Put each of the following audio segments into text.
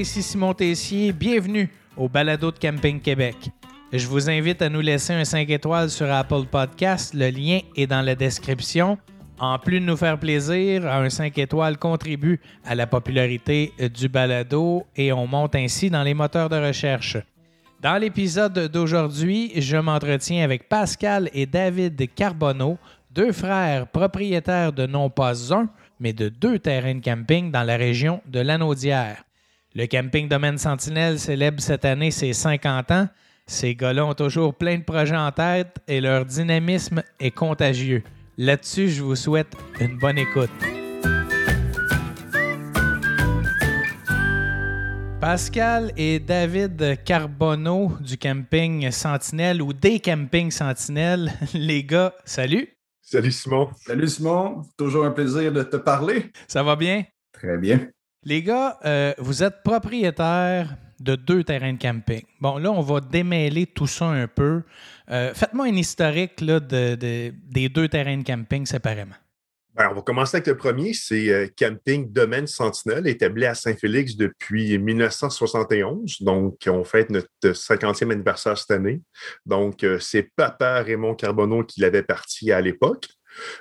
ici Simon Tessier. Bienvenue au Balado de Camping Québec. Je vous invite à nous laisser un 5 étoiles sur Apple Podcast. Le lien est dans la description. En plus de nous faire plaisir, un 5 étoiles contribue à la popularité du balado et on monte ainsi dans les moteurs de recherche. Dans l'épisode d'aujourd'hui, je m'entretiens avec Pascal et David Carbonneau, deux frères propriétaires de non pas un, mais de deux terrains de camping dans la région de Lanaudière. Le camping Domaine Sentinelle célèbre cette année ses 50 ans. Ces gars-là ont toujours plein de projets en tête et leur dynamisme est contagieux. Là-dessus, je vous souhaite une bonne écoute. Pascal et David Carbonneau du camping Sentinelle ou des campings Sentinelle. Les gars, salut! Salut Simon. Salut Simon, toujours un plaisir de te parler. Ça va bien? Très bien. Les gars, euh, vous êtes propriétaire de deux terrains de camping. Bon, là, on va démêler tout ça un peu. Euh, faites-moi un historique des deux terrains de camping séparément. Ben, on va commencer avec le premier, c'est euh, Camping Domaine Sentinelle, établi à Saint-Félix depuis 1971. Donc, on fête notre 50e anniversaire cette année. Donc, c'est papa Raymond Carbonneau qui l'avait parti à l'époque.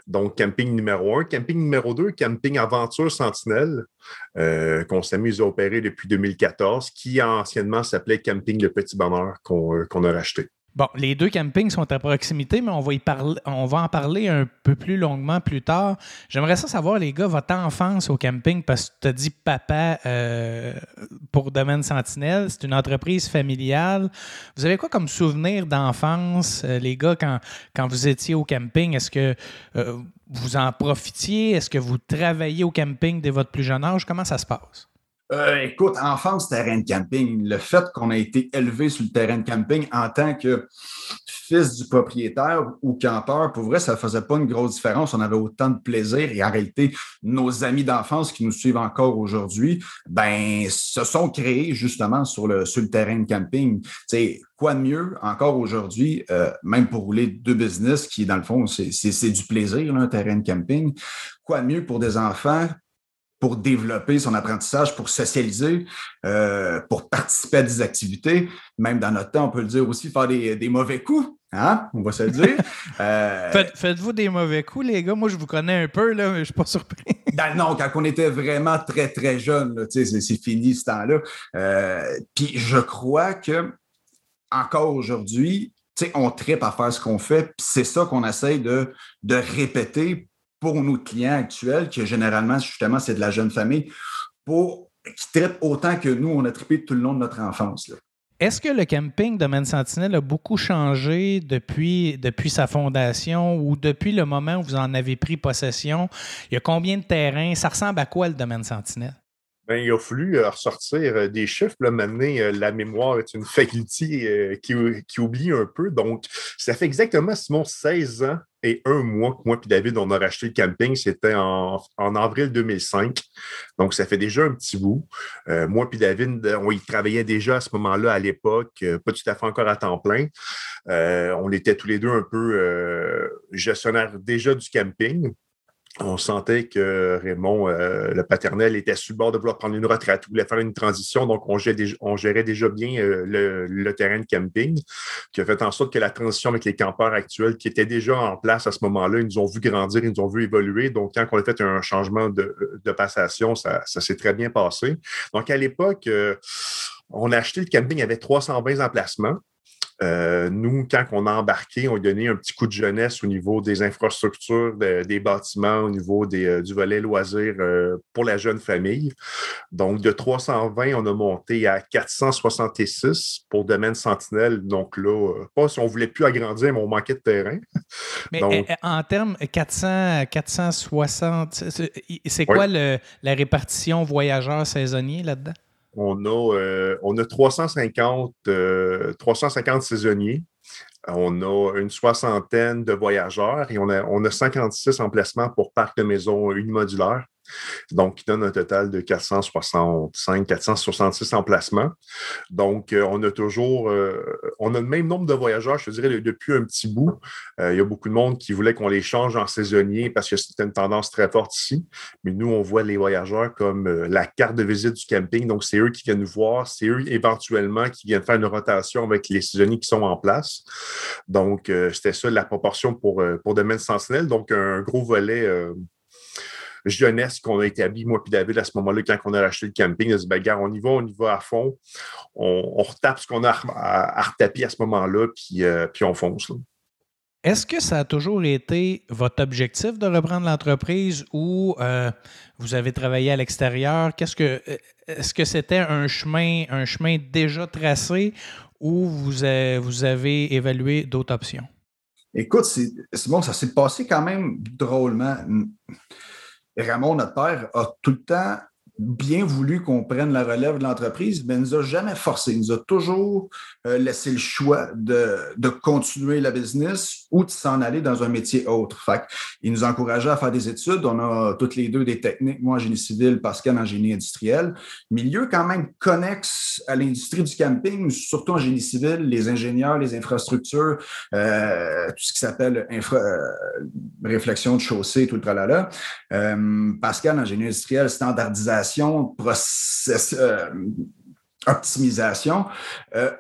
Donc, camping numéro un. Camping numéro deux, camping Aventure Sentinelle, euh, qu'on s'amuse à opérer depuis 2014, qui anciennement s'appelait Camping Le Petit Bonheur, qu'on euh, qu'on a racheté. Bon, les deux campings sont à proximité, mais on va, en parler un peu plus longuement plus tard. J'aimerais ça savoir, les gars, votre enfance au camping, parce que tu as dit papa euh, pour Domaine Sentinelle, c'est une entreprise familiale. Vous avez quoi comme souvenir d'enfance, euh, les gars, quand, quand vous étiez au camping? Est-ce que euh, vous en profitiez? Est-ce que vous travaillez au camping dès votre plus jeune âge? Comment ça se passe? Euh, écoute, enfance, terrain de camping, le fait qu'on a été élevé sur le terrain de camping en tant que fils du propriétaire ou campeur, pour vrai, ça ne faisait pas une grosse différence. On avait autant de plaisir et en réalité, nos amis d'enfance qui nous suivent encore aujourd'hui, ben, se sont créés justement sur le, sur terrain de camping. sais, quoi de mieux encore aujourd'hui, euh, même pour rouler deux business qui, dans le fond, c'est du plaisir, un terrain de camping. Quoi de mieux pour des enfants pour développer son apprentissage, pour socialiser, euh, pour participer à des activités. Même dans notre temps, on peut le dire aussi, faire des, des mauvais coups. Hein? On va se le dire. Euh, Faites-vous des mauvais coups, les gars? Moi, je vous connais un peu, là, mais je ne suis pas surpris. ben non, quand on était vraiment très, très jeune, c'est fini ce temps-là. Euh, puis je crois que encore aujourd'hui, on tripe à faire ce qu'on fait, puis c'est ça qu'on essaye de, de répéter pour nos clients actuels, qui généralement, justement, c'est de la jeune famille, pour qui traitent autant que nous, on a trippé tout le long de notre enfance. Est-ce que le camping Domaine Sentinelle a beaucoup changé depuis, depuis sa fondation ou depuis le moment où vous en avez pris possession? Il y a combien de terrains? Ça ressemble à quoi le Domaine Sentinelle? Ben, il a fallu euh, ressortir euh, des chiffres. Là, maintenant, euh, la mémoire est une faculté qui, qui, oublie un peu. Donc, ça fait exactement, Simon, 16 ans et un mois que moi et David, on a racheté le camping. C'était en, avril 2005. Donc, ça fait déjà un petit bout. moi et David, on y travaillait déjà à ce moment-là, à l'époque, pas tout à fait encore à temps plein. on était tous les deux un peu gestionnaires déjà du camping on sentait que Raymond, euh, le paternel, était sur le bord de vouloir prendre une retraite, voulait faire une transition, donc on gérait déjà, bien euh, le, terrain de camping, qui a fait en sorte que la transition avec les campeurs actuels qui étaient déjà en place à ce moment-là, ils nous ont vu grandir, ils nous ont vu évoluer. Donc, quand on a fait un changement de, passation, ça, s'est très bien passé. Donc, à l'époque, euh, on a acheté le camping, avait 320 emplacements. Euh, nous, quand on a embarqué, on a donné un petit coup de jeunesse au niveau des infrastructures, des bâtiments, au niveau euh, du volet loisirs euh, pour la jeune famille. Donc, de 320, on a monté à 466 pour domaine sentinelle. Donc là, pas si on voulait plus agrandir, mais on manquait de terrain. Mais en termes 400, 460, c'est quoi la répartition voyageurs saisonniers là-dedans? On a, euh, on a 350, 350 euh, saisonniers. On a une soixantaine de voyageurs et on a, on a 56 emplacements pour parc de maison unimodulaire. Donc qui donne un total de 465, 466 emplacements. Donc, euh, on a toujours, euh, on a le même nombre de voyageurs, je dirais, depuis un petit bout. il y a beaucoup de monde qui voulait qu'on les change en saisonnier parce que c'était une tendance très forte ici. Mais nous, on voit les voyageurs comme la carte de visite du camping. Donc, c'est eux qui viennent nous voir, c'est eux éventuellement qui viennent faire une rotation avec les saisonniers qui sont en place. Donc, c'était ça la proportion pour, pour Domaine Sentinelle. Donc, un gros volet euh, jeunesse qu'on a établi, moi puis David, à ce moment-là, quand on a racheté le camping, on a dit, ben, on y va, on y va à fond. On, retape ce qu'on a à, retaper à ce moment-là, puis, euh, puis on fonce. Est-ce que ça a toujours été votre objectif de reprendre l'entreprise ou euh, vous avez travaillé à l'extérieur? Qu'est-ce que est-ce que c'était un chemin, un chemin déjà tracé ou vous, vous avez évalué d'autres options? Écoute, c'est bon, ça s'est passé quand même drôlement. Ramon, notre père, a tout le temps bien voulu qu'on prenne la relève de l'entreprise, mais il nous a jamais forcé. Il nous a toujours euh, laissé le choix de, de, continuer la business ou de s'en aller dans un métier autre. Il nous encourageait à faire des études. On a toutes les deux des techniques, moi en génie civil, Pascal en génie industriel. Milieu quand même connexe à l'industrie du camping, surtout en génie civil, les ingénieurs, les infrastructures, euh, tout ce qui s'appelle infra, euh, réflexion de chaussée, tout le tralala. Pascal en génie industriel, standardisation process, euh, optimisation. Euh,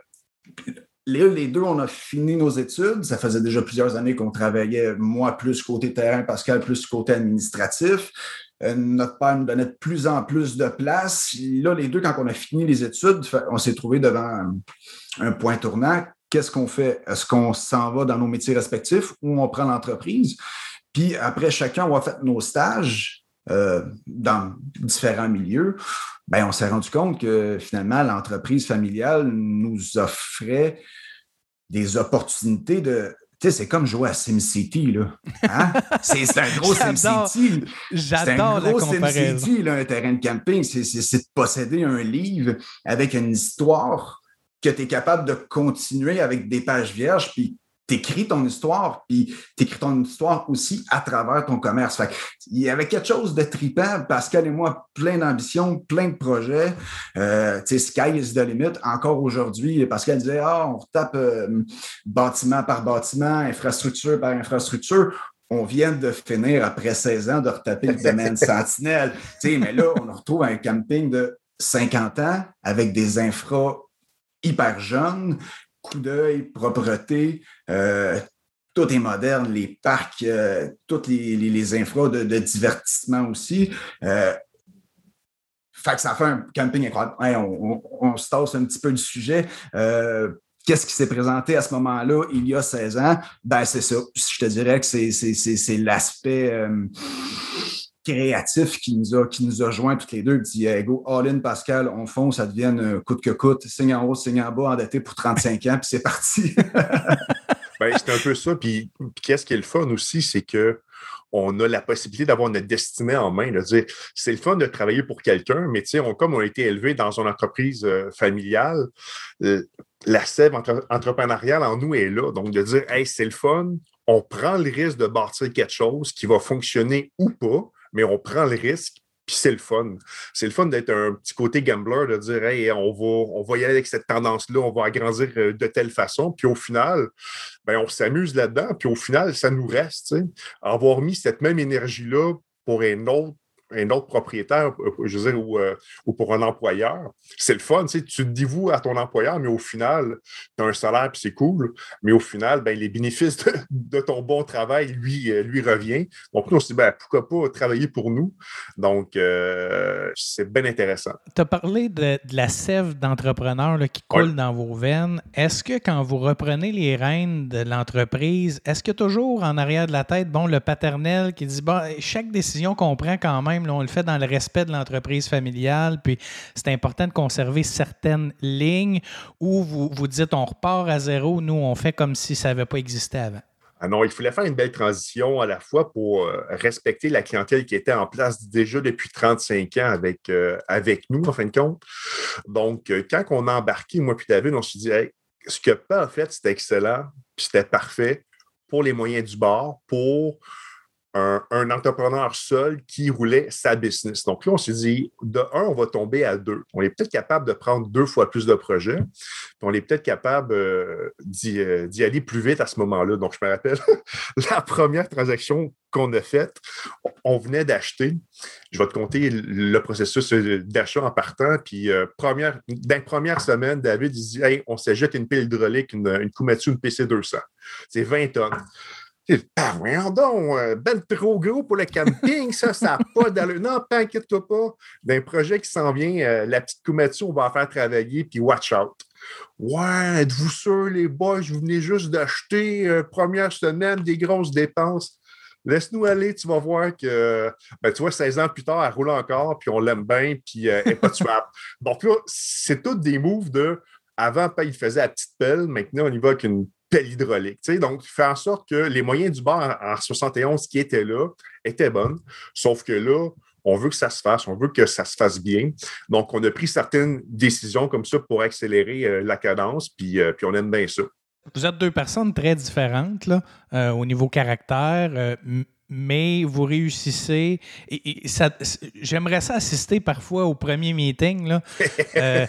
les, deux, on a fini nos études. Ça faisait déjà plusieurs années qu'on travaillait, moi plus côté terrain, Pascal plus côté administratif. Euh, notre père nous donnait de plus en plus de place. Là, les deux, quand on a fini les études, on s'est trouvé devant un, point tournant. Qu'est-ce qu'on fait? Est-ce qu'on s'en va dans nos métiers respectifs ou on prend l'entreprise? Puis après, chacun, on a fait nos stages. Euh, dans différents milieux, ben, on s'est rendu compte que finalement, l'entreprise familiale nous offrait des opportunités de. Tu sais, c'est comme jouer à SimCity, là. Hein? C'est un gros SimCity. J'adore la comparaison. SimCity, là, un terrain de camping. C'est de posséder un livre avec une histoire que tu es capable de continuer avec des pages vierges, puis t'écris ton histoire, puis t'écris ton histoire aussi à travers ton commerce. Fait il y avait quelque chose de tripant. Pascal et moi, plein d'ambition, plein de projets. Euh, tu sais, sky is the limit. Encore aujourd'hui, Pascal disait, ah, on retape euh, bâtiment par bâtiment, infrastructure par infrastructure on vient de finir après 16 ans de retaper le domaine Sentinelle. Tu sais, mais là, on retrouve un camping de 50 ans avec des infras hyper jeunes coup d'œil, propreté, euh, tout est moderne, les parcs, euh, toutes les, les, infras de, divertissement aussi. Euh, fait que ça fait un camping incroyable. on, se tasse un petit peu du sujet. Qu'est-ce qui s'est présenté à ce moment-là, il y a 16 ans? Ben, c'est ça. Je te dirais que c'est l'aspect créatif qui nous a, qui nous a joints toutes les deux. Il dit Go, all-in, Pascal, on fonce, ça devient coûte que coûte, signe en haut, signe en bas, endetté pour 35 ans, puis c'est parti. ben, c'est un peu ça. Puis, qu'est-ce qui est le fun aussi, c'est que on a la possibilité d'avoir notre destinée en main. c'est le fun de travailler pour quelqu'un, mais on, comme on a été élevé dans une entreprise euh, familiale, euh, la sève entrepreneuriale en nous est là. Donc, de dire, hey, c'est le fun, on prend le risque de bâtir quelque chose qui va fonctionner ou pas, mais on prend le risque, puis c'est le fun. C'est le fun d'être un petit côté gambler, de dire hey, on va, y aller avec cette tendance-là, on va agrandir euh, de telle façon. Puis au final, ben, on s'amuse là-dedans, puis au final, ça nous reste. Avoir mis cette même énergie-là pour un autre un autre propriétaire, euh, je veux dire, ou, euh, ou pour un employeur, c'est le fun. Tu, sais, tu te dévoues à ton employeur, mais au final, tu as un salaire puis c'est cool. Mais au final, ben, les bénéfices de, ton bon travail, lui, euh, lui revient. Donc, nous, on s'est dit, ben, pourquoi pas travailler pour nous? Donc, c'est bien intéressant. Tu as parlé de, la sève d'entrepreneur qui coule dans vos veines. Est-ce que quand vous reprenez les rênes de l'entreprise, est-ce que toujours en arrière de la tête, bon, le paternel qui dit, bon, chaque décision qu'on prend quand même, on le fait dans le respect de l'entreprise familiale, puis c'est important de conserver certaines lignes où vous, vous dites on repart à zéro, nous on fait comme si ça n'avait pas existé avant. Ah non, il fallait faire une belle transition à la fois pour euh, respecter la clientèle qui était en place déjà depuis 35 ans avec, euh, avec nous, en fin de compte. Donc, euh, quand on a embarqué, moi puis David, on s'est dit, ce que pas en fait, c'était excellent, puis c'était parfait pour les moyens du bord, pour un, entrepreneur seul qui roulait sa business. Donc là, on s'est dit, de un, on va tomber à deux. On est peut-être capable de prendre deux fois plus de projets, puis on est peut-être capable euh, euh, d'y aller plus vite à ce moment-là. Donc, je me rappelle, la première transaction qu'on a faite, on venait d'acheter. Je vais te compter le processus d'achat en partant. Puis, euh, première, dans la première semaine, David, il dit Hey, on s'ajoute une pile hydraulique, une, une une PC200. C'est 20 tonnes. Ah, voyons donc, euh, ben trop gros pour le camping, ça, ça n'a pas d'allure. Non, t'inquiète-toi pas. D'un projet qui s'en vient, euh, la petite Kumatsu, on va en faire travailler, puis watch out. Ouais, êtes-vous sûr, les boys, vous venez juste d'acheter euh, première semaine des grosses dépenses? Laisse-nous aller, tu vas voir que, ben, tu vois, 16 ans plus tard, elle roule encore, puis on l'aime bien, puis elle n'est pas tuable. Donc là, c'est tous des moves de avant, il faisait la petite pelle, maintenant, on y va avec une pelle hydraulique. Donc, faire en sorte que les moyens du bord en, 71 qui étaient là étaient bonnes, sauf que là, on veut que ça se fasse, on veut que ça se fasse bien. Donc, on a pris certaines décisions comme ça pour accélérer euh, la cadence, puis, euh, puis on aime bien ça. Vous êtes deux personnes très différentes là, euh, au niveau caractère mais vous réussissez. Et, j'aimerais ça assister parfois au premier meeting. Là. Euh,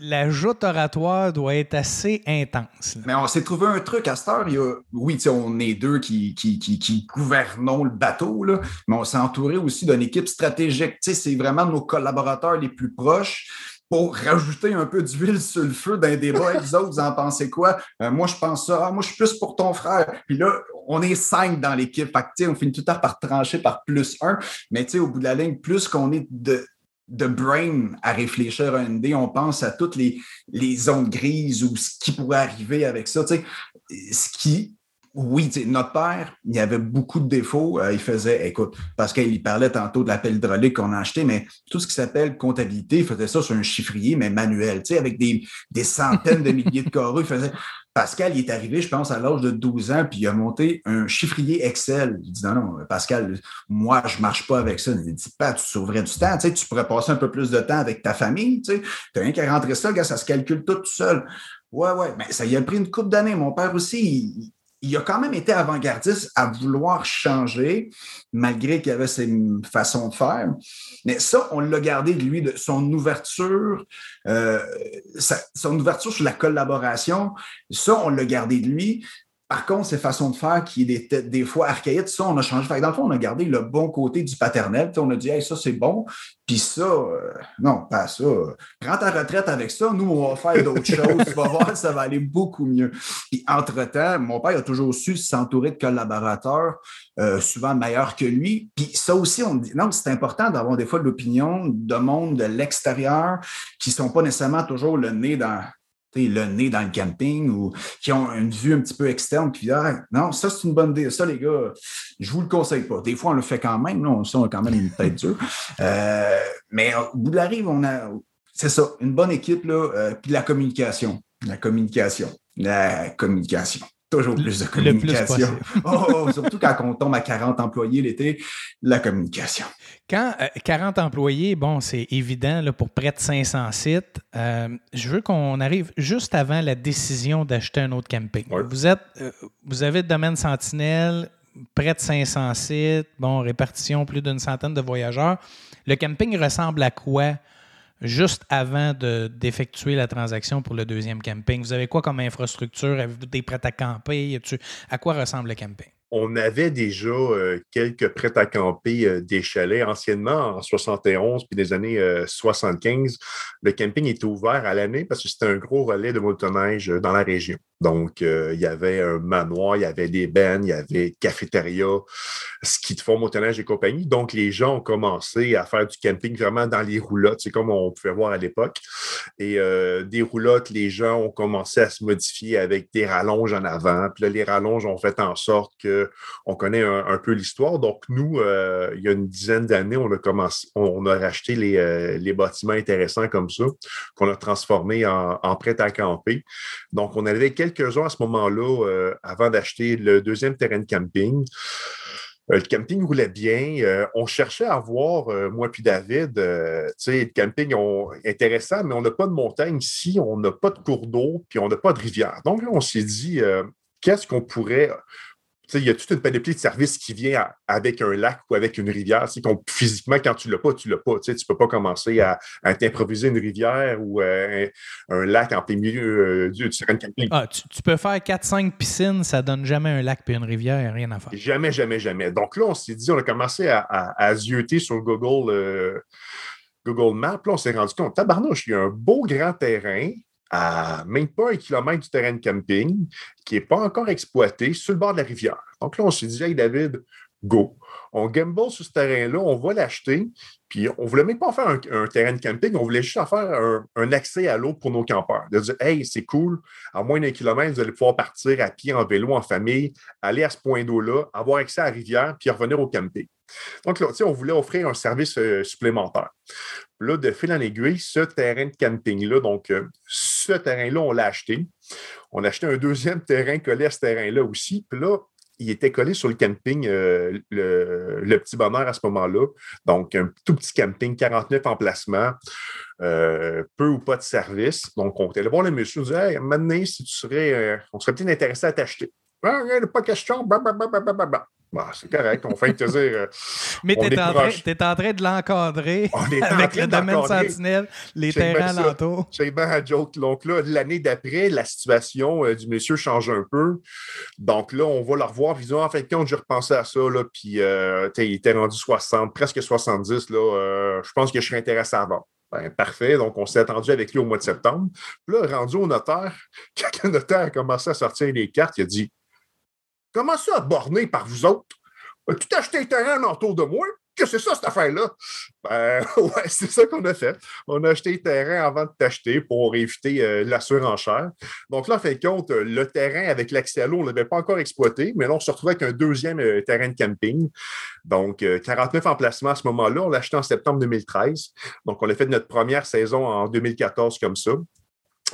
la joute oratoire doit être assez intense. Mais on s'est trouvé un truc à cette heure. Il y a, oui, on est deux qui, qui, qui, gouvernons le bateau, là, mais on s'est entouré aussi d'une équipe stratégique. C'est vraiment nos collaborateurs les plus proches pour rajouter un peu d'huile sur le feu d'un débat avec les autres, vous en pensez quoi? Euh, moi, je pense ça. Ah, moi, je suis plus pour ton frère. Puis là, on est cinq dans l'équipe. On finit tout le temps par trancher par plus un. Mais au bout de la ligne, plus qu'on est de, de brain à réfléchir à un dé, on pense à toutes les, les zones grises ou ce qui pourrait arriver avec ça. Ce qui, oui, notre père, il avait beaucoup de défauts. Euh, il faisait, écoute, parce qu'il parlait tantôt de l'appel hydraulique qu'on a acheté, mais tout ce qui s'appelle comptabilité, il faisait ça sur un chiffrier, mais manuel, tu sais, avec des, des centaines de milliers de carreaux. Il faisait, Pascal, il est arrivé, je pense, à l'âge de 12 ans, puis il a monté un chiffrier Excel. Il dit non, non, Pascal, moi, je marche pas avec ça. Il dit pas, tu sauverais du temps, tu, sais, tu pourrais passer un peu plus de temps avec ta famille. Tu n'as rien qu'à rentrer ça, gars, ça se calcule tout, seul. Ouais, ouais, mais ça y a pris une couple d'années. Mon père aussi, il a quand même été avant-gardiste à vouloir changer, malgré qu'il avait ses façons de faire. Mais ça, on l'a gardé de lui, de son ouverture, euh, son ouverture sur la collaboration. Ça, on l'a gardé de lui. Par contre, ces façons de faire qui étaient des fois archaïques, ça, on a changé. dans le fond, on a gardé le bon côté du paternel. on a dit, hey, ça, c'est bon. Puis ça, euh, non, pas ça. Prends ta retraite avec ça. Nous, on va faire d'autres choses. Tu vas voir, ça va aller beaucoup mieux. Puis entre-temps, mon père a toujours su s'entourer de collaborateurs, euh, souvent meilleurs que lui. Puis ça aussi, on dit, non, c'est important d'avoir des fois l'opinion de monde de l'extérieur qui ne sont pas nécessairement toujours le nez dans le nez dans le camping ou qui ont une vue un petit peu externe, puis ah, non, ça c'est une bonne idée. Ça, les gars, je vous le conseille pas. Des fois, on le fait quand même, non, ça, on a quand même une tête dure. Euh, mais au bout de la rive, on a, c'est ça, une bonne équipe, là, euh, puis la communication. La communication. La communication toujours plus de communication. Oh, oh, surtout quand on tombe à 40 employés l'été, la communication. Quand 40 euh, employés, bon, c'est évident là, pour près de 500 sites. Euh, je veux qu'on arrive juste avant la décision d'acheter un autre camping. Vous êtes, euh, vous avez le domaine Sentinelle, près de 500 sites, bon, répartition plus d'une centaine de voyageurs. Le camping ressemble à quoi juste avant d'effectuer la transaction pour le deuxième camping? Vous avez quoi comme infrastructure? Avez-vous des prêts à camper? À quoi ressemble le camping? on avait déjà euh, quelques prêts à camper euh, des chalets. Anciennement, en 71 puis des années 75, euh, le camping était ouvert à l'année parce que c'était un gros relais de motoneige dans la région. Donc, il y avait un manoir, il y avait des bennes, il y avait cafétéria, ski de fond, motoneige et compagnie. Donc, les gens ont commencé à faire du camping vraiment dans les roulottes, c'est comme on pouvait voir à l'époque. Et des roulottes, les gens ont commencé à se modifier avec des rallonges en avant. Puis là, les rallonges ont fait en sorte que on connaît un, peu l'histoire. Donc, nous, euh, il y a une dizaine d'années, on a commencé, on, a racheté euh, les, bâtiments intéressants comme ça, qu'on a transformés en, en prêt à camper. Donc, on avait quelques-uns à ce moment-là euh, avant d'acheter le deuxième terrain de camping. le camping roulait bien. on cherchait à voir, moi puis David, le camping intéressant, mais on n'a pas de montagne ici, on n'a pas de cours d'eau, puis on n'a pas de rivière. Donc là, on s'est dit, qu'est-ce qu'on pourrait il y a toute une panoplie de services qui vient avec un lac ou avec une rivière? physiquement, quand tu ne l'as pas, tu ne l'as pas. Tu ne peux pas commencer à, t'improviser une rivière ou euh, un, lac en plein milieu euh, du, terrain de camping. Ah, tu, peux faire 4-5 piscines, ça ne donne jamais un lac puis une rivière, rien à faire. Jamais, jamais, jamais. Donc là, on s'est dit, on a commencé à, à, sur Google, euh, Google Maps. Là, on s'est rendu compte, tabarnouche, il y a un beau grand terrain à même pas un kilomètre du terrain de camping, qui n'est pas encore exploité, sur le bord de la rivière. Donc là, on s'est dit, David, go. On gamble sur ce terrain-là, on va l'acheter. Puis on ne voulait même pas faire un, terrain de camping, on voulait juste faire un, accès à l'eau pour nos campeurs. De dire, hey, c'est cool, à moins d'un kilomètre, vous allez pouvoir partir à pied, en vélo, en famille, aller à ce point d'eau-là, avoir accès à la rivière, puis revenir au camping. Donc, là, on voulait offrir un service euh, supplémentaire. Là, de fil en aiguille, ce terrain de camping-là, donc euh, ce terrain-là, on l'a acheté. On a acheté un deuxième terrain collé à ce terrain-là aussi. Puis là, il était collé sur le camping, euh, le, Petit Bonheur à ce moment-là. Donc, un tout petit camping, 49 emplacements, peu ou pas de service. Donc, on était allé voir le monsieur, on disait hey, maintenant, si tu serais, on serait peut-être intéressé à t'acheter. Ah, pas question, blablabla. Bah, c'est correct, on fait te dire. Euh, Mais tu es, en train de l'encadrer avec le domaine sentinelle, les terrains alentours. C'est bien à joke. Donc là, l'année d'après, la situation euh, du monsieur change un peu. Donc là, on va le revoir. Puis, en fait, quand j'ai repensé à ça, là, puis euh, il était rendu 60, presque 70. Là, je pense que je serais intéressé à vendre. Ben, parfait. Donc, on s'est attendu avec lui au mois de septembre. Puis là, rendu au notaire, quand le notaire a commencé à sortir les cartes, il a dit Comment ça, borné par vous autres? Tu acheté un terrain autour de moi? Que c'est ça, cette affaire-là? Ben, ouais, c'est ça qu'on a fait. On a acheté le terrain avant de t'acheter pour éviter euh, la surenchère. Donc là, en fin de compte, le terrain avec l'accès à l'eau, on ne l'avait pas encore exploité, mais là, on se retrouvait avec un deuxième euh, terrain de camping. Donc, 49 euh, emplacements à ce moment-là. On l'a acheté en septembre 2013. Donc, on a fait notre première saison en 2014 comme ça.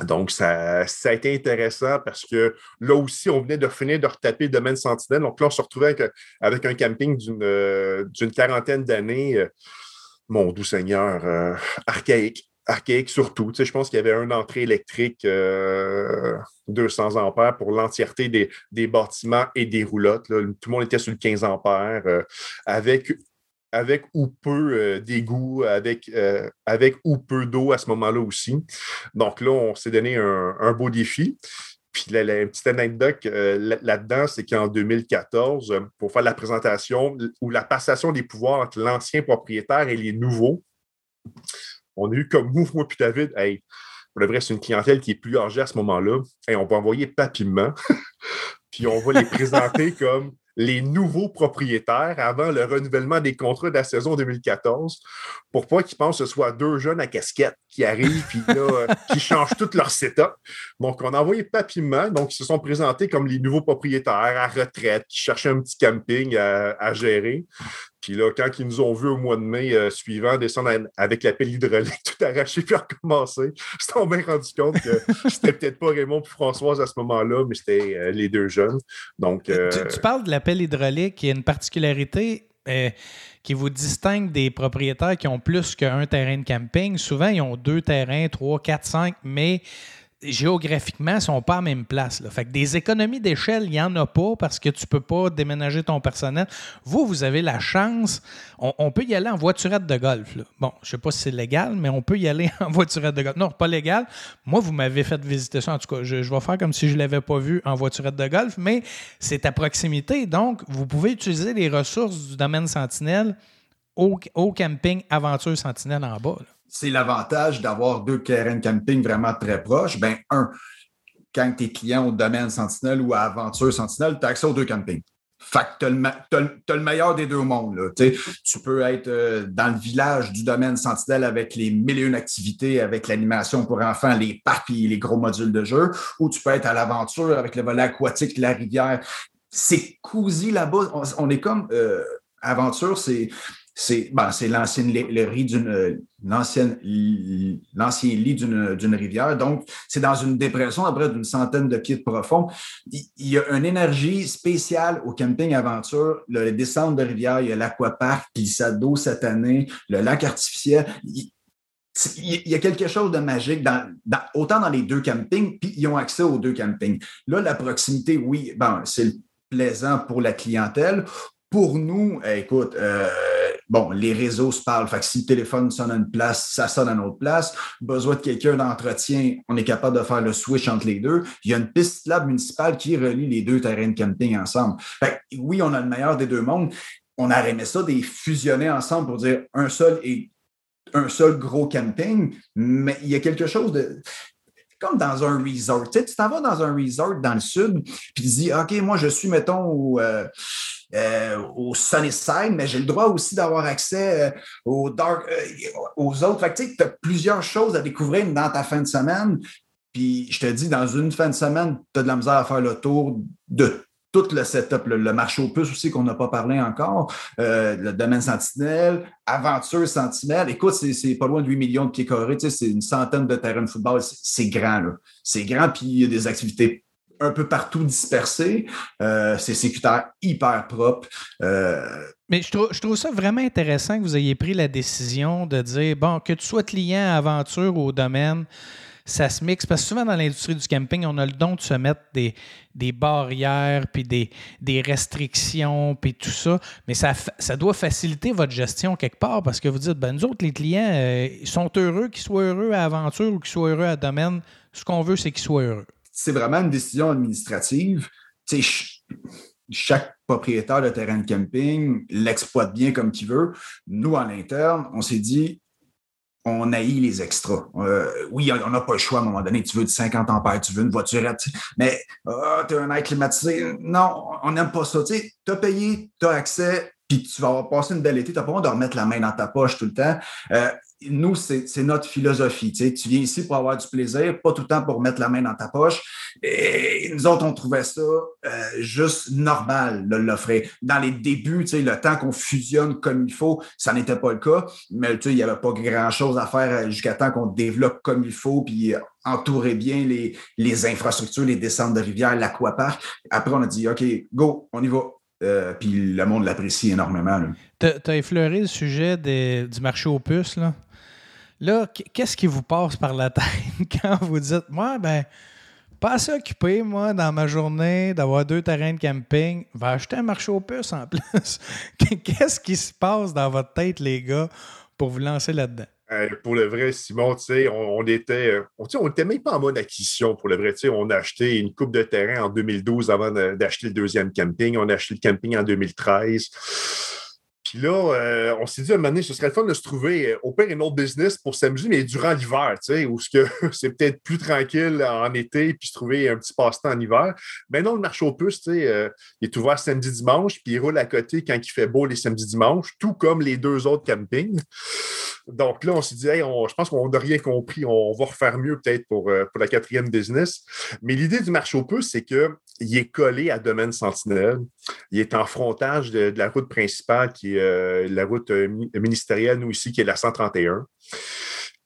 Donc, ça, a été intéressant parce que là aussi, on venait de finir de retaper le domaine Sentinelle. Donc là, on se retrouvait avec, un camping d'une euh, quarantaine d'années. Euh, mon doux Seigneur, euh, archaïque. Archaïque surtout. je pense qu'il y avait une entrée électrique 200 ampères pour l'entièreté des, bâtiments et des roulottes. Tout le monde était sur le 15 ampères avec avec ou peu euh, d'égout, avec, euh, avec ou peu d'eau à ce moment-là aussi. Donc là, on s'est donné un, beau défi. Puis la, petite anecdote euh, là-dedans, c'est qu'en 2014, pour faire la présentation ou la passation des pouvoirs entre l'ancien propriétaire et les nouveaux, on a eu comme mouvement puis David, hey, pour le vrai, c'est une clientèle qui est plus âgée à ce moment-là. et on va envoyer papillement, puis on va les présenter comme les nouveaux propriétaires avant le renouvellement des contrats de la saison 2014 pour pas qu'ils pensent que ce soit deux jeunes à casquette qui arrivent puis euh, qui changent tout leur setup. Donc, on a envoyé papillement. Donc, ils se sont présentés comme les nouveaux propriétaires à retraite qui cherchaient un petit camping à gérer. Puis là, quand ils nous ont vus au mois de mai euh, suivant descendre avec la pelle hydraulique, tout arraché puis recommencer, ils s'en bien rendu compte que c'était peut-être pas Raymond et Françoise à ce moment-là, mais c'était euh, les deux jeunes. Donc, tu, euh, parles de la pelle hydraulique, qui a une particularité qui vous distingue des propriétaires qui ont plus qu'un terrain de camping. Souvent, ils ont deux terrains, trois, quatre, cinq, mais géographiquement, ils sont pas à même place. Fait que des économies d'échelle, il n'y en a pas parce que tu peux pas déménager ton personnel. Vous, vous avez la chance. On, peut y aller en voiturette de golf. Bon, je sais pas si c'est légal, mais on peut y aller en voiturette de golf. Non, pas légal. Moi, vous m'avez fait visiter ça. En tout cas, je, vais faire comme si je ne l'avais pas vu en voiturette de golf, mais c'est à proximité. Donc, vous pouvez utiliser les ressources du domaine Sentinelle au, camping Aventure Sentinelle en bas c'est l'avantage d'avoir deux terrains camping vraiment très proches. Ben, un, quand tu es client au domaine Sentinelle ou à Aventure Sentinelle, tu as accès aux deux campings. Fait que tu as, le meilleur des deux mondes. Là. Tu peux être euh, dans le village du domaine Sentinelle avec les mille et une activités, avec l'animation pour enfants, les parcs les gros modules de jeu, ou tu peux être à l'aventure avec le volet aquatique, la rivière. C'est cosy là-bas. On, est comme euh, aventure, c'est c'est ben, l'ancienne d'une l'ancienne l'ancien lit d'une rivière. Donc, c'est dans une dépression à près d'une centaine de pieds de profond. Il, y a une énergie spéciale au camping aventure. Le descente de rivière, il y a l'aquapark, glissade d'eau cette année, le lac artificiel. Il, y a quelque chose de magique autant dans les deux campings, puis ils ont accès aux deux campings. Là, la proximité, oui, ben, c'est plaisant pour la clientèle. Pour nous, écoute, euh, bon, les réseaux se parlent. Fait que si le téléphone sonne à une place, ça sonne à une autre place. Besoin de quelqu'un d'entretien, on est capable de faire le switch entre les deux. Il y a une piste lab municipale qui relie les deux terrains de camping ensemble. Fait que, oui, on a le meilleur des deux mondes. On aurait aimé ça, des fusionner ensemble pour dire un seul et un seul gros camping, mais il y a quelque chose de comme dans un resort. Tu sais, t'en vas dans un resort dans le sud, puis tu dis, OK, moi, je suis, mettons, au, euh, au Sunnyside, mais j'ai le droit aussi d'avoir accès euh, aux, dark, aux autres. Fait tu as plusieurs choses à découvrir dans ta fin de semaine. Puis je te dis, dans une fin de semaine, tu as de la misère à faire le tour de tout le setup, le, marché aux puces aussi qu'on n'a pas parlé encore, euh, le domaine Sentinelle, Aventure Sentinelle. Écoute, c'est pas loin de 8 millions de pieds carrés, c'est une centaine de terrains de football. C'est grand, là. C'est grand, puis il y a des activités un peu partout dispersées. Euh, c'est sécuritaire hyper propre. Euh, Mais je trouve, je trouve, ça vraiment intéressant que vous ayez pris la décision de dire, bon, que tu sois client à Aventure ou au domaine, ça se mixe. Parce que souvent, dans l'industrie du camping, on a le don de se mettre des, des barrières, puis des, des restrictions, puis tout ça. Mais ça, ça doit faciliter votre gestion quelque part parce que vous dites, ben, nous autres, les clients, euh, ils sont heureux qu'ils soient heureux à aventure ou qu'ils soient heureux à domaine. Ce qu'on veut, c'est qu'ils soient heureux. C'est vraiment une décision administrative. sais, chaque propriétaire de terrain de camping l'exploite bien comme qu'il veut. Nous, en interne, on s'est dit, on haït les extras. Euh, oui, on n'a pas le choix à un moment donné. Tu veux du 50 ampères, tu veux une voiturette, mais oh, tu as un air climatisé. Non, on n'aime pas ça. Tu as payé, tu as accès, puis tu vas avoir passé une belle été. Tu n'as pas besoin de remettre la main dans ta poche tout le temps. Euh, nous, c'est notre philosophie. Tu, viens ici pour avoir du plaisir, pas tout le temps pour mettre la main dans ta poche. Et nous autres, on trouvait ça euh, juste normal de l'offrir. Dans les débuts, tu sais, le temps qu'on fusionne comme il faut, ça n'était pas le cas. Mais tu sais, il n'y avait pas grand-chose à faire euh, jusqu'à temps qu'on développe comme il faut, puis euh, entourer bien les, infrastructures, les descentes de rivière, l'aquapark. Après, on a dit, OK, go, on y va. puis le monde l'apprécie énormément. Tu as effleuré le sujet du marché aux puces, là? Là, qu'est-ce qui vous passe par la tête quand vous dites, moi, ben, pas assez occupé, moi, dans ma journée, d'avoir deux terrains de camping, va acheter un marché aux puces en plus. Qu'est-ce qui se passe dans votre tête, les gars, pour vous lancer là-dedans? pour le vrai, Simon, on, on, était, on, on était même pas en mode acquisition pour le vrai. On a acheté une coupe de terrain en 2012 avant d'acheter le deuxième camping. On a acheté le camping en 2013. Puis là, euh, on s'est dit à un moment donné, ce serait le fun de se trouver euh, au pire un autre business pour s'amuser, mais durant l'hiver, tu sais, où c'est peut-être plus tranquille en été, puis se trouver un petit passe-temps en hiver. Mais non, le marché aux puces, tu sais, euh, il est ouvert samedi, dimanche, puis il roule à côté quand il fait beau les samedis, dimanches, tout comme les deux autres campings. Donc là, on s'est dit, je pense qu'on n'a rien compris, on va refaire mieux peut-être pour, pour la quatrième business. Mais l'idée du marché aux puces, c'est qu'il est collé à Domaine Sentinelle. Il est en frontage de, de la route principale qui est euh, la route euh, ministérielle, nous ici, qui est la 131.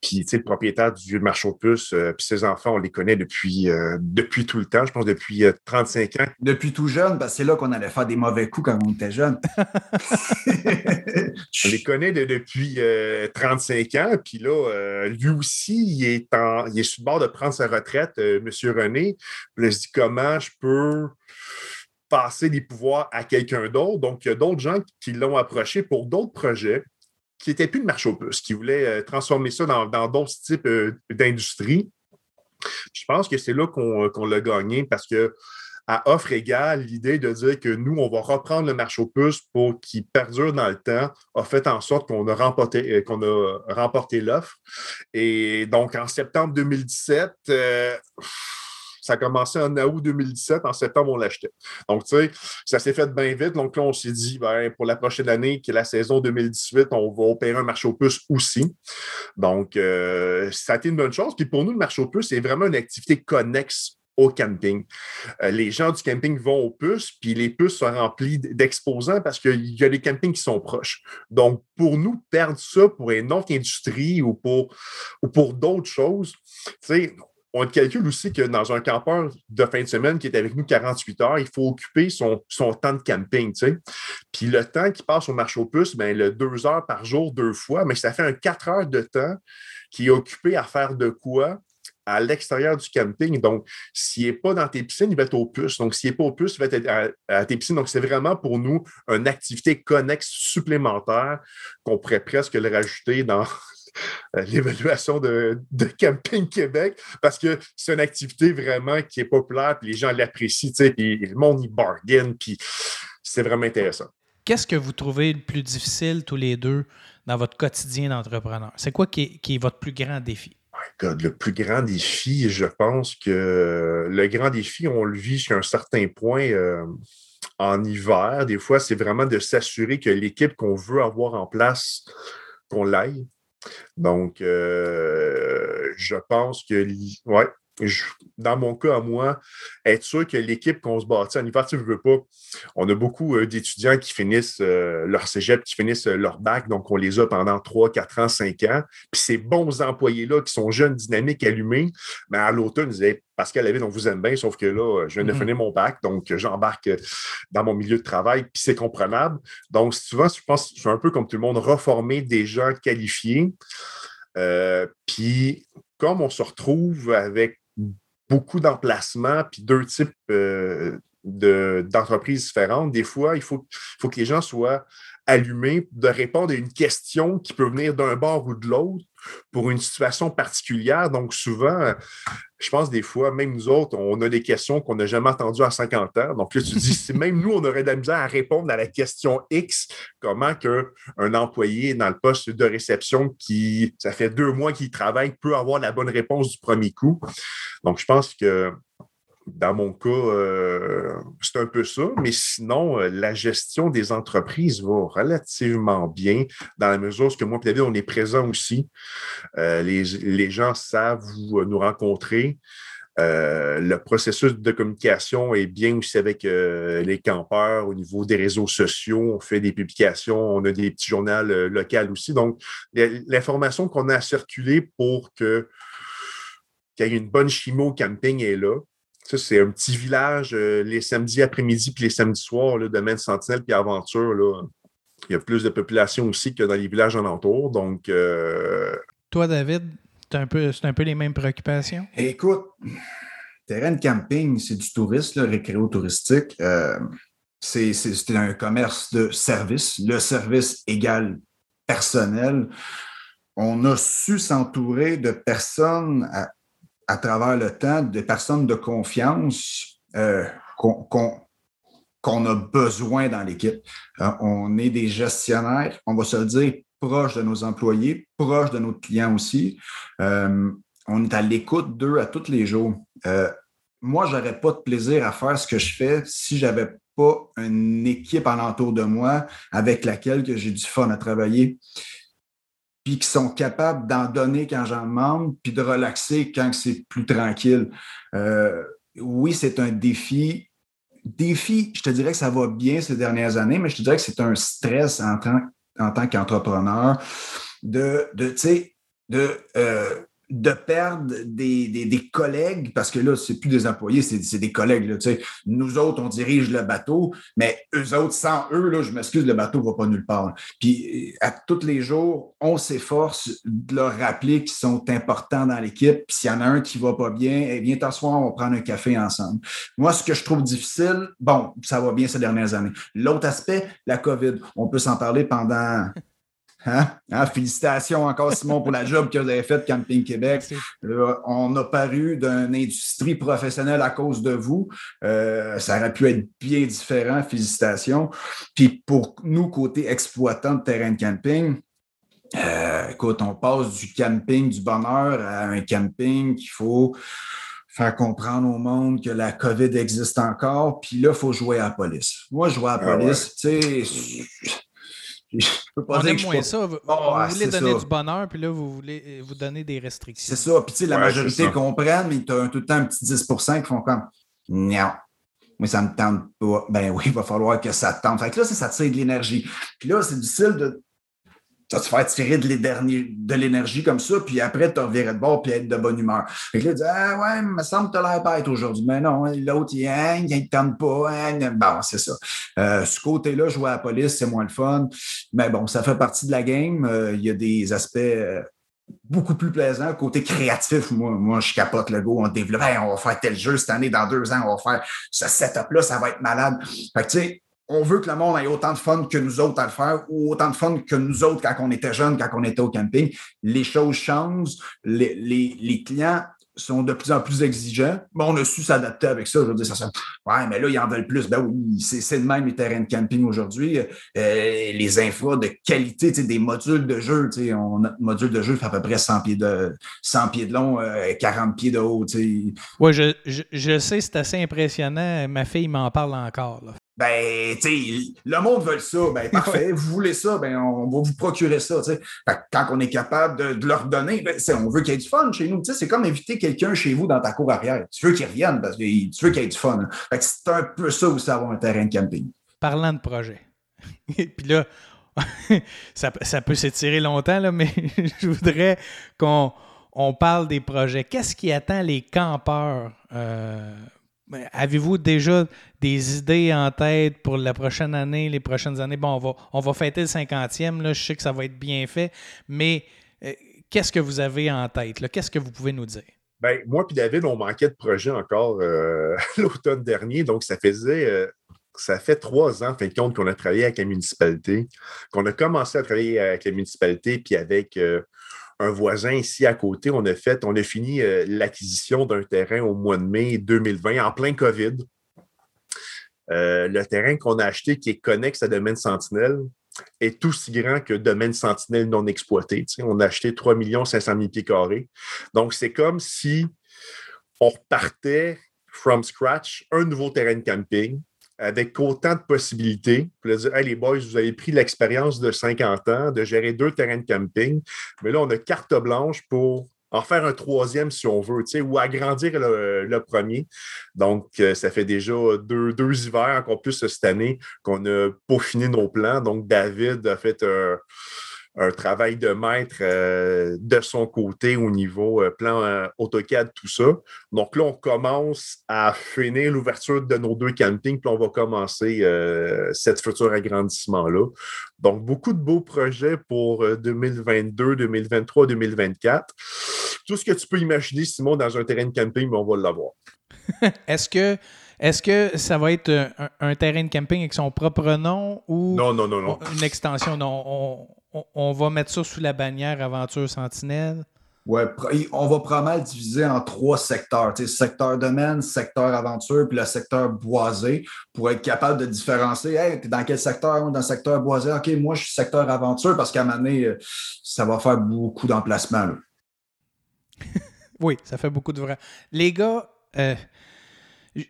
Puis, tu sais, le propriétaire du vieux marché aux puces, euh, puis ses enfants, on les connaît depuis, depuis tout le temps, je pense depuis 35 ans. Depuis tout jeune, parce que c'est là qu'on allait faire des mauvais coups quand on était jeune. on les connaît depuis 35 ans, puis là, lui aussi, il est, en, il est sur le bord de prendre sa retraite, M. René. Puis là, je dis comment je peux passer des pouvoirs à quelqu'un d'autre? Donc, il y a d'autres gens qui l'ont approché pour d'autres projets qui n'étaient plus de marché aux puces, qui voulaient euh, transformer ça dans d'autres types euh, d'industries. Je pense que c'est là qu'on l'a gagné parce que à offre égale, l'idée de dire que nous, on va reprendre le marché aux puces pour qu'il perdure dans le temps a fait en sorte qu'on a remporté, euh, qu'on a remporté l'offre. Et donc, en septembre 2017, ça a commencé en août 2017. En septembre, on l'achetait. Donc, tu sais, ça s'est fait bien vite. Donc là, on s'est dit, ben, pour la prochaine année, qui est la saison 2018, on va opérer un marché aux puces aussi. Donc, euh, ça a été une bonne chose. Puis pour nous, le marché aux puces, c'est vraiment une activité connexe au camping. Euh, les gens du camping vont aux puces, puis les puces sont remplies d'exposants parce qu'il y a des campings qui sont proches. Donc, pour nous, perdre ça pour une autre industrie ou pour, ou pour d'autres choses, tu sais, on calcule aussi que dans un campeur de fin de semaine qui est avec nous 48 heures, il faut occuper son, temps de camping. Puis le temps qui passe au marché aux puces, bien, le deux heures par jour, deux fois, mais ça fait un quatre heures de temps qui est occupé à faire de quoi à l'extérieur du camping. Donc, s'il n'est pas dans tes piscines, il va être au puces. Donc, s'il n'est pas au puces, il va être à, tes piscines. Donc, c'est vraiment pour nous une activité connexe supplémentaire qu'on pourrait presque le rajouter dans l'évaluation de, Camping Québec parce que c'est une activité vraiment qui est populaire, puis les gens l'apprécient, puis le monde y bargain, puis c'est vraiment intéressant. Qu'est-ce que vous trouvez le plus difficile tous les deux dans votre quotidien d'entrepreneur? C'est quoi qui est votre plus grand défi? le plus grand défi, je pense que le grand défi, on le vit jusqu'à un certain point euh, en hiver. Des fois, c'est vraiment de s'assurer que l'équipe qu'on veut avoir en place, qu'on l'aille. Donc, euh, je pense que ouais, dans mon cas à moi, être sûr que l'équipe qu'on se bâtit en hiver, tu ne veux pas. On a beaucoup euh, d'étudiants qui finissent euh, leur cégep, qui finissent euh, leur bac, donc on les a pendant 3, 4 ans, 5 ans. Puis ces bons employés-là qui sont jeunes, dynamiques, allumés, mais à l'automne, ils disaient Pascal David, on vous aime bien, sauf que là, je viens de mm-hmm. finir mon bac, donc j'embarque dans mon milieu de travail, puis c'est comprenable. Donc, souvent, je pense que je suis un peu comme tout le monde, reformer des gens qualifiés. puis, comme on se retrouve avec beaucoup d'emplacements, puis deux types euh, d'entreprises différentes. Des fois, il faut, faut que les gens soient allumés de répondre à une question qui peut venir d'un bord ou de l'autre pour une situation particulière. Donc, souvent, je pense des fois, même nous autres, on a des questions qu'on n'a jamais entendues à 50 ans. Donc là, tu dis, si même nous, on aurait de la misère à répondre à la question X, comment qu'un employé dans le poste de réception qui, ça fait deux mois qu'il travaille, peut avoir la bonne réponse du premier coup? Donc, je pense que dans mon cas, euh, c'est un peu ça, mais sinon, euh, la gestion des entreprises va relativement bien dans la mesure où moi, David, on est présent aussi. Euh, les, gens savent nous rencontrer. le processus de communication est bien aussi avec les campeurs au niveau des réseaux sociaux. On fait des publications, on a des petits journaux locaux aussi. Donc, l'information qu'on a à circuler pour que qu'il y ait une bonne chimie au camping est là. Ça, c'est un petit village euh, les samedis après-midi puis les samedis soirs, là, domaine Sentinelle puis Aventure. Là, il y a plus de population aussi que dans les villages alentours. Donc. Euh, Toi, David, c'est un, peu, un peu les mêmes préoccupations? Écoute, terrain de camping, c'est du tourisme, récréo-touristique. Euh, c'est un commerce de service. Le service égal personnel. On a su s'entourer de personnes à travers le temps des personnes de confiance euh, qu'on a besoin dans l'équipe. Euh, on est des gestionnaires, on va se le dire, proches de nos employés, proches de nos clients aussi. Euh, on est à l'écoute d'eux à tous les jours. moi, je n'aurais pas de plaisir à faire ce que je fais si je n'avais pas une équipe alentour de moi avec laquelle j'ai du fun à travailler puis qui sont capables d'en donner quand j'en demande, puis de relaxer quand c'est plus tranquille. Euh, oui, c'est un défi. Défi, je te dirais que ça va bien ces dernières années, mais je te dirais que c'est un stress en tant, en tant qu'entrepreneur de, de de euh, de perdre des, collègues, parce que là, c'est plus des employés, c'est des collègues. Là, nous autres, on dirige le bateau, mais eux autres, sans eux, là, je m'excuse, le bateau ne va pas nulle part. Puis à tous les jours, on s'efforce de leur rappeler qu'ils sont importants dans l'équipe. S'il y en a un qui ne va pas bien, eh, viens t'asseoir, on va prendre un café ensemble. Moi, ce que je trouve difficile, bon, ça va bien ces dernières années. L'autre aspect, la COVID. On peut s'en parler pendant Hein? Hein? Félicitations encore, Simon, pour la job que vous avez faite, Camping Québec. on a paru d'une industrie professionnelle à cause de vous. Euh, ça aurait pu être bien différent. Félicitations. Puis pour nous, côté exploitant de terrain de camping, euh, écoute, on passe du camping du bonheur à un camping qu'il faut faire comprendre au monde que la COVID existe encore. Puis là, il faut jouer à la police. Moi, jouer à la ah police, tu sais je peux pas On aime moins ça. Vous, ah, voulez donner du bonheur, puis là, vous voulez euh, vous donner des restrictions. C'est ça. Puis, tu sais, la majorité comprennent, mais tu as tout le temps un petit 10% qui font comme non. Mais ça ne me tente pas. Ben oui, il va falloir que ça tente. Fait que là, ça tire de l'énergie. Puis là, c'est difficile de ça te faire tirer de l'énergie comme ça, puis après, tu revirais de bord puis être de bonne humeur. Fait que là, tu dis, ah ouais, il me semble que tu l'air bête aujourd'hui. Mais non, l'autre, il ne tente pas. Hein, bon, c'est ça. Euh, ce côté-là, jouer à la police, c'est moins le fun. Mais bon, ça fait partie de la game. Euh, il y a des aspects euh, beaucoup plus plaisant. Côté créatif, moi, moi je capote le go, on développe, on va faire tel jeu cette année, dans deux ans, on va faire ce setup-là, ça va être malade. Fait que, tu sais, on veut que le monde ait autant de fun que nous autres à le faire ou autant de fun que nous autres quand on était jeunes, quand on était au camping. Les choses changent. Les, les, les clients sont de plus en plus exigeants. Mais on a su s'adapter avec ça. Je veux dire, ça, ouais, mais là, ils en veulent plus. Ben oui, c'est le même les terrains de camping aujourd'hui. Euh, les infos de qualité, des modules de jeu. On, notre module de jeu fait à peu près 100 pieds de, 100 pieds de long, 40 euh, pieds de haut. Oui, je, je, je, sais, c'est assez impressionnant. Ma fille m'en parle encore. Là. Ben, tu sais, le monde veut ça. Ben, parfait. vous voulez ça, ben, on va vous procurer ça, tu sais. Quand on est capable de, leur donner, ben, on veut qu'il y ait du fun chez nous. Tu sais, c'est comme inviter quelqu'un chez vous dans ta cour arrière. Tu veux qu'il revienne parce que tu veux qu'il y ait du fun. Fait que c'est un peu ça aussi avoir un terrain de camping. Parlant de projet. Puis là, ça, ça, peut s'étirer longtemps, là, mais je voudrais qu'on on parle des projets. Qu'est-ce qui attend les campeurs euh, Avez-vous déjà des idées en tête pour la prochaine année, les prochaines années? Bon, on va, on va fêter le 50e, là, je sais que ça va être bien fait, mais euh, qu'est-ce que vous avez en tête? Qu'est-ce que vous pouvez nous dire? Ben, moi et David, on manquait de projet encore euh, l'automne dernier, donc ça faisait euh, ça fait trois ans, qu'on a travaillé avec la municipalité, qu'on a commencé à travailler avec la municipalité, puis avec un voisin ici à côté, on a fait, on a fini euh, l'acquisition d'un terrain au mois de mai 2020 en plein COVID. Euh, le terrain qu'on a acheté qui est connexe à Domaine Sentinelle est aussi grand que Domaine Sentinelle non exploité. on a acheté 3 500 000 pieds carrés. Donc, c'est comme si on repartait from scratch un nouveau terrain de camping avec autant de possibilités. Dire, hey, les boys, vous avez pris l'expérience de 50 ans de gérer deux terrains de camping, mais là, on a carte blanche pour en faire un troisième si on veut, ou agrandir le, premier. Donc, euh, ça fait déjà deux, deux hivers, encore plus cette année, qu'on a peaufiné nos plans. Donc, David a fait un un travail de maître euh, de son côté au niveau euh, plan euh, AutoCAD, tout ça. Donc là, on commence à finir l'ouverture de nos deux campings, puis on va commencer cette futur agrandissement-là. Donc, beaucoup de beaux projets pour 2022, 2023, 2024. Tout ce que tu peux imaginer, Simon, dans un terrain de camping, on va l'avoir. Est-ce que est-ce que ça va être un, terrain de camping avec son propre nom ou non, non, non, non. une extension? Non, on, va mettre ça sous la bannière Aventure Sentinelle? Oui, on va probablement le diviser en trois secteurs. secteur domaine, secteur aventure, puis le secteur boisé, pour être capable de différencier. Hey, es dans quel secteur? Dans le secteur boisé. OK, moi, je suis secteur aventure parce qu'à un moment donné, euh, ça va faire beaucoup d'emplacements. oui, ça fait beaucoup de vrai. Les gars, euh,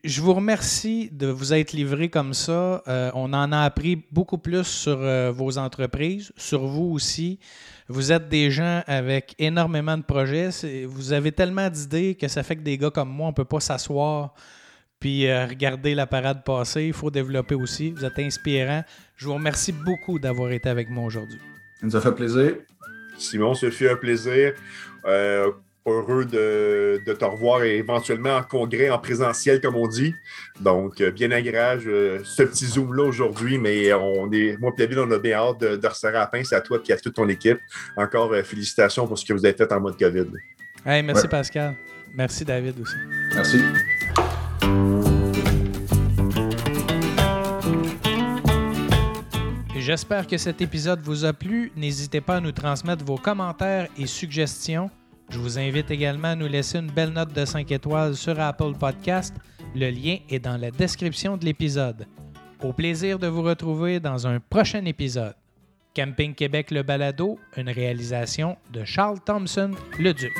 je vous remercie de vous être livré comme ça. Euh, on en a appris beaucoup plus sur euh, vos entreprises, sur vous aussi. Vous êtes des gens avec énormément de projets. Vous avez tellement d'idées que ça fait que des gars comme moi, on ne peut pas s'asseoir puis euh, regarder la parade passer. Il faut développer aussi. Vous êtes inspirant. Je vous remercie beaucoup d'avoir été avec moi aujourd'hui. Ça nous a fait plaisir. Simon, ce fut un plaisir heureux de, te revoir éventuellement en congrès, en présentiel, comme on dit. Donc, euh, bien agréable euh, ce petit Zoom-là aujourd'hui, mais on est, moi et David, on a bien hâte de, de resserrer la pince à toi et à toute ton équipe. Encore euh, félicitations pour ce que vous avez fait en mode COVID. merci Pascal. Merci David aussi. Merci. J'espère que cet épisode vous a plu. N'hésitez pas à nous transmettre vos commentaires et suggestions. Je vous invite également à nous laisser une belle note de 5 étoiles sur Apple Podcast. Le lien est dans la description de l'épisode. Au plaisir de vous retrouver dans un prochain épisode. Camping Québec Le Balado, une réalisation de Charles Thompson, le Duc.